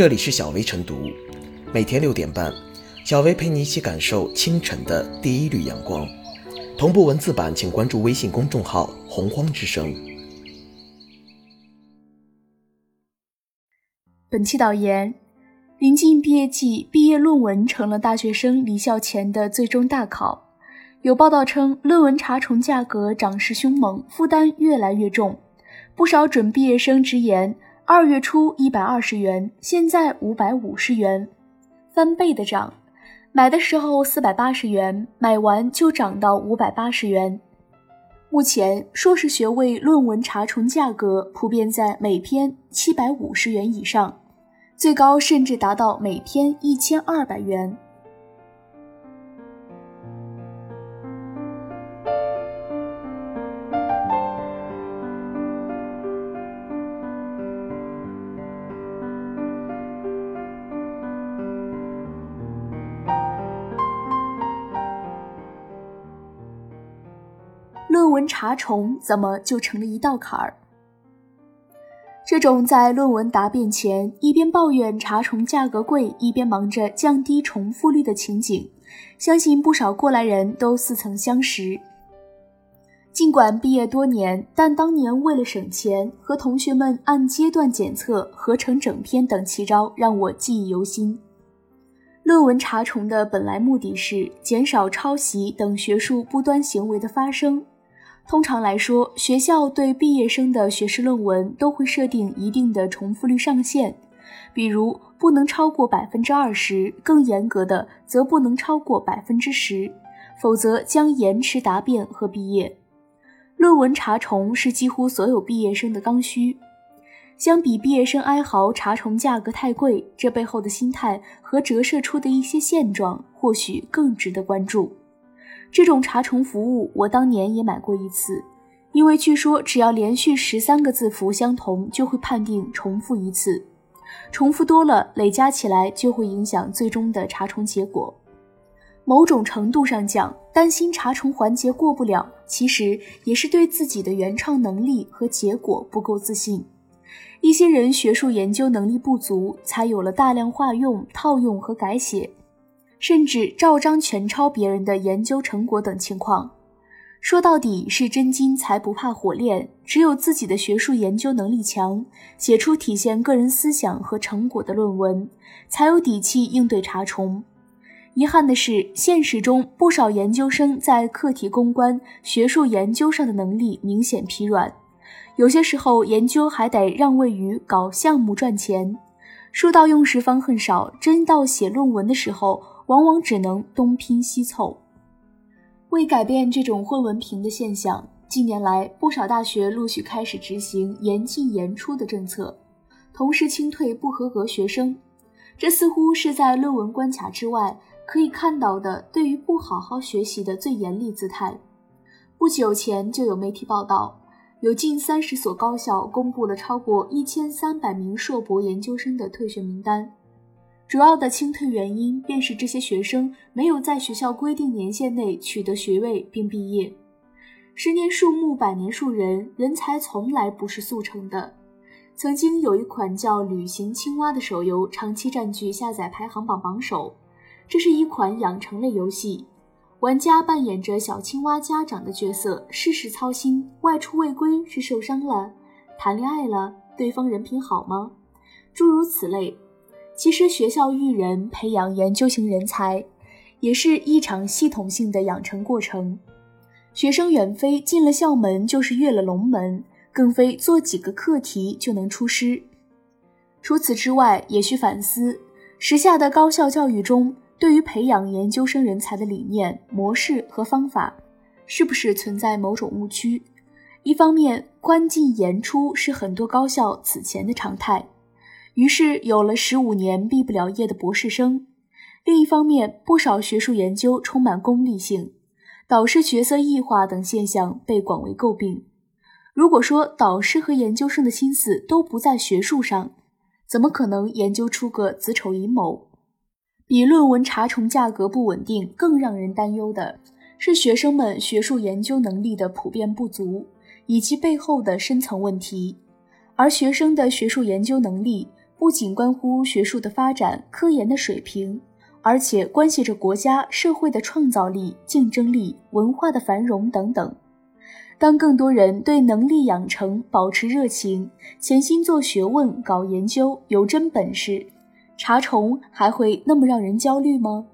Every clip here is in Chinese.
这里是小薇晨读，每天六点半，小薇陪你一起感受清晨的第一缕阳光。同步文字版，请关注微信公众号“洪荒之声”。本期导言：临近毕业季，毕业论文成了大学生离校前的最终大考。有报道称，论文查重价格涨势凶猛，负担越来越重。不少准毕业生直言，二月初一百二十元，现在五百五十元，翻倍的涨。买的时候四百八十元，买完就涨到五百八十元。目前，硕士学位论文查重价格普遍在每篇七百五十元以上，最高甚至达到每篇一千二百元。文查重怎么就成了一道坎儿？这种在论文答辩前一边抱怨查重价格贵，一边忙着降低重复率的情景，相信不少过来人都似曾相识。尽管毕业多年，但当年为了省钱，和同学们按阶段检测、合成整篇等奇招，让我记忆犹新。论文查重的本来目的是减少抄袭等学术不端行为的发生。通常来说，学校对毕业生的学士论文都会设定一定的重复率上限，比如不能超过百分之二十，更严格的则不能超过百分之十，否则将延迟答辩和毕业。论文查重是几乎所有毕业生的刚需。相比毕业生哀嚎查重价格太贵，这背后的心态和折射出的一些现状，或许更值得关注。这种查重服务，我当年也买过一次，因为据说只要连续十三个字符相同，就会判定重复一次，重复多了累加起来就会影响最终的查重结果。某种程度上讲，担心查重环节过不了，其实也是对自己的原创能力和结果不够自信。一些人学术研究能力不足，才有了大量化用、套用和改写。甚至照章全抄别人的研究成果等情况，说到底是真金才不怕火炼。只有自己的学术研究能力强，写出体现个人思想和成果的论文，才有底气应对查重。遗憾的是，现实中不少研究生在课题攻关、学术研究上的能力明显疲软，有些时候研究还得让位于搞项目赚钱。书到用时方恨少，真到写论文的时候。往往只能东拼西凑。为改变这种混文凭的现象，近年来不少大学陆续开始执行严进严出的政策，同时清退不合格学生。这似乎是在论文关卡之外可以看到的对于不好好学习的最严厉姿态。不久前就有媒体报道，有近三十所高校公布了超过一千三百名硕博研究生的退学名单。主要的清退原因便是这些学生没有在学校规定年限内取得学位并毕业。十年树木，百年树人，人才从来不是速成的。曾经有一款叫《旅行青蛙》的手游，长期占据下载排行榜榜首。这是一款养成类游戏，玩家扮演着小青蛙家长的角色，事事操心：外出未归是受伤了，谈恋爱了，对方人品好吗？诸如此类。其实，学校育人、培养研究型人才，也是一场系统性的养成过程。学生远非进了校门就是跃了龙门，更非做几个课题就能出师。除此之外，也需反思时下的高校教育中，对于培养研究生人才的理念、模式和方法，是不是存在某种误区？一方面，关进严出是很多高校此前的常态。于是有了十五年毕不了业的博士生。另一方面，不少学术研究充满功利性，导师角色异化等现象被广为诟病。如果说导师和研究生的心思都不在学术上，怎么可能研究出个子丑寅卯？比论文查重价格不稳定更让人担忧的是，学生们学术研究能力的普遍不足，以及背后的深层问题。而学生的学术研究能力。不仅关乎学术的发展、科研的水平，而且关系着国家社会的创造力、竞争力、文化的繁荣等等。当更多人对能力养成保持热情，潜心做学问、搞研究，有真本事，查重还会那么让人焦虑吗？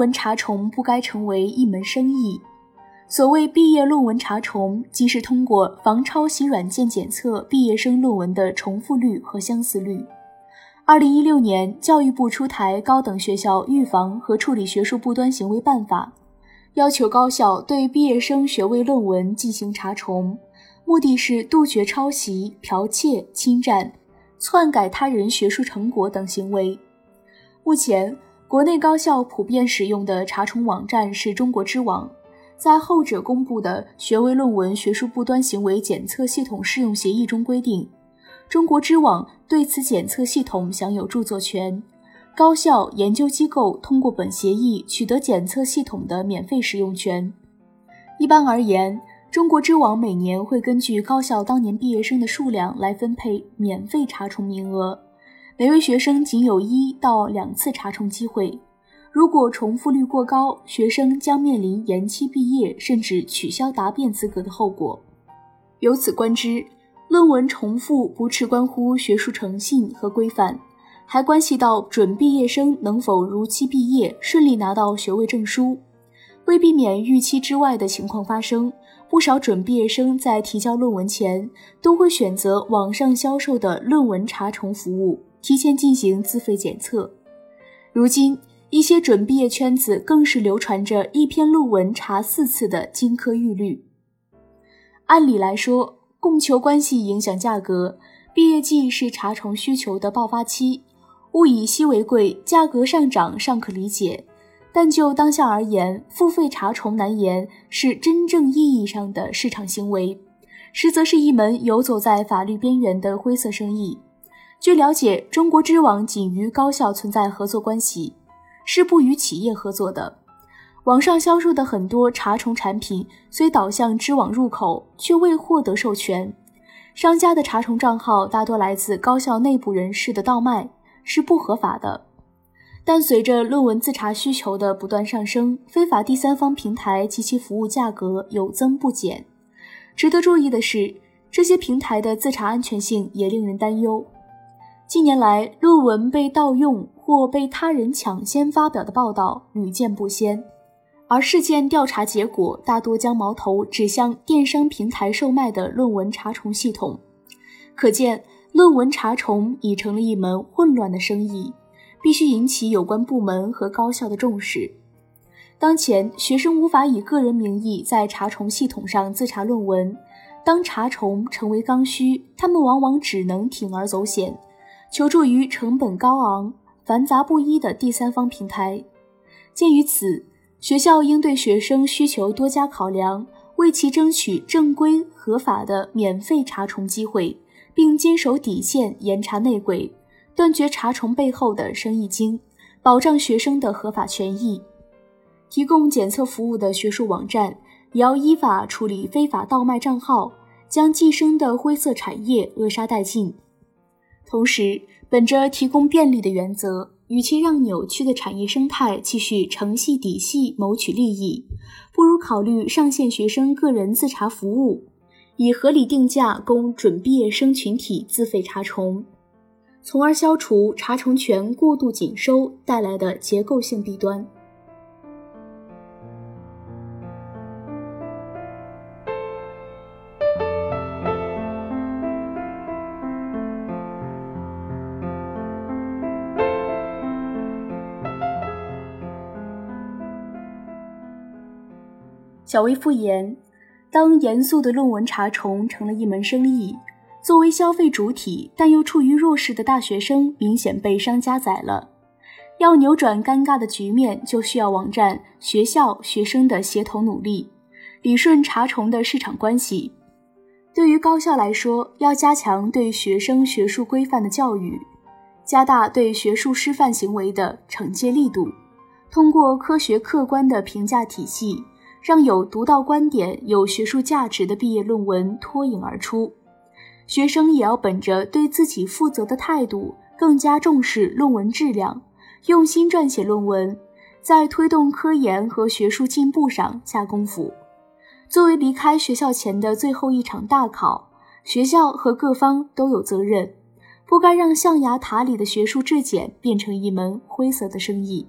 文查重不该成为一门生意。所谓毕业论文查重，即是通过防抄袭软件检测毕业生论文的重复率和相似率。二零一六年，教育部出台《高等学校预防和处理学术不端行为办法》，要求高校对毕业生学位论文进行查重，目的是杜绝抄袭、剽窃、侵占、篡改他人学术成果等行为。目前，国内高校普遍使用的查重网站是中国知网，在后者公布的学位论文学术不端行为检测系统试用协议中规定，中国知网对此检测系统享有著作权，高校研究机构通过本协议取得检测系统的免费使用权。一般而言，中国知网每年会根据高校当年毕业生的数量来分配免费查重名额。每位学生仅有一到两次查重机会，如果重复率过高，学生将面临延期毕业甚至取消答辩资格的后果。由此观之，论文重复不只关乎学术诚信和规范，还关系到准毕业生能否如期毕业，顺利拿到学位证书。为避免预期之外的情况发生，不少准毕业生在提交论文前都会选择网上销售的论文查重服务。提前进行自费检测。如今，一些准毕业圈子更是流传着一篇论文查四次的金科玉律。按理来说，供求关系影响价格，毕业季是查重需求的爆发期，物以稀为贵，价格上涨尚可理解。但就当下而言，付费查重难言是真正意义上的市场行为，实则是一门游走在法律边缘的灰色生意。据了解，中国知网仅与高校存在合作关系，是不与企业合作的。网上销售的很多查重产品虽导向知网入口，却未获得授权。商家的查重账号大多来自高校内部人士的倒卖，是不合法的。但随着论文自查需求的不断上升，非法第三方平台及其服务价格有增不减。值得注意的是，这些平台的自查安全性也令人担忧。近年来，论文被盗用或被他人抢先发表的报道屡见不鲜，而事件调查结果大多将矛头指向电商平台售卖的论文查重系统。可见，论文查重已成了一门混乱的生意，必须引起有关部门和高校的重视。当前，学生无法以个人名义在查重系统上自查论文，当查重成为刚需，他们往往只能铤而走险。求助于成本高昂、繁杂不一的第三方平台。鉴于此，学校应对学生需求多加考量，为其争取正规合法的免费查重机会，并坚守底线，严查内鬼，断绝查重背后的生意经，保障学生的合法权益。提供检测服务的学术网站也要依法处理非法倒卖账号，将寄生的灰色产业扼杀殆尽。同时，本着提供便利的原则，与其让扭曲的产业生态继续承系底细谋取利益，不如考虑上线学生个人自查服务，以合理定价供准毕业生群体自费查重，从而消除查重权过度紧收带来的结构性弊端。小微复言，当严肃的论文查重成了一门生意，作为消费主体但又处于弱势的大学生明显被商家宰了。要扭转尴尬的局面，就需要网站、学校、学生的协同努力，理顺查重的市场关系。对于高校来说，要加强对学生学术规范的教育，加大对学术师范行为的惩戒力度，通过科学客观的评价体系，让有独到观点、有学术价值的毕业论文脱颖而出。学生也要本着对自己负责的态度，更加重视论文质量，用心撰写论文，在推动科研和学术进步上下功夫。作为离开学校前的最后一场大考，学校和各方都有责任，不该让象牙塔里的学术质检变成一门灰色的生意。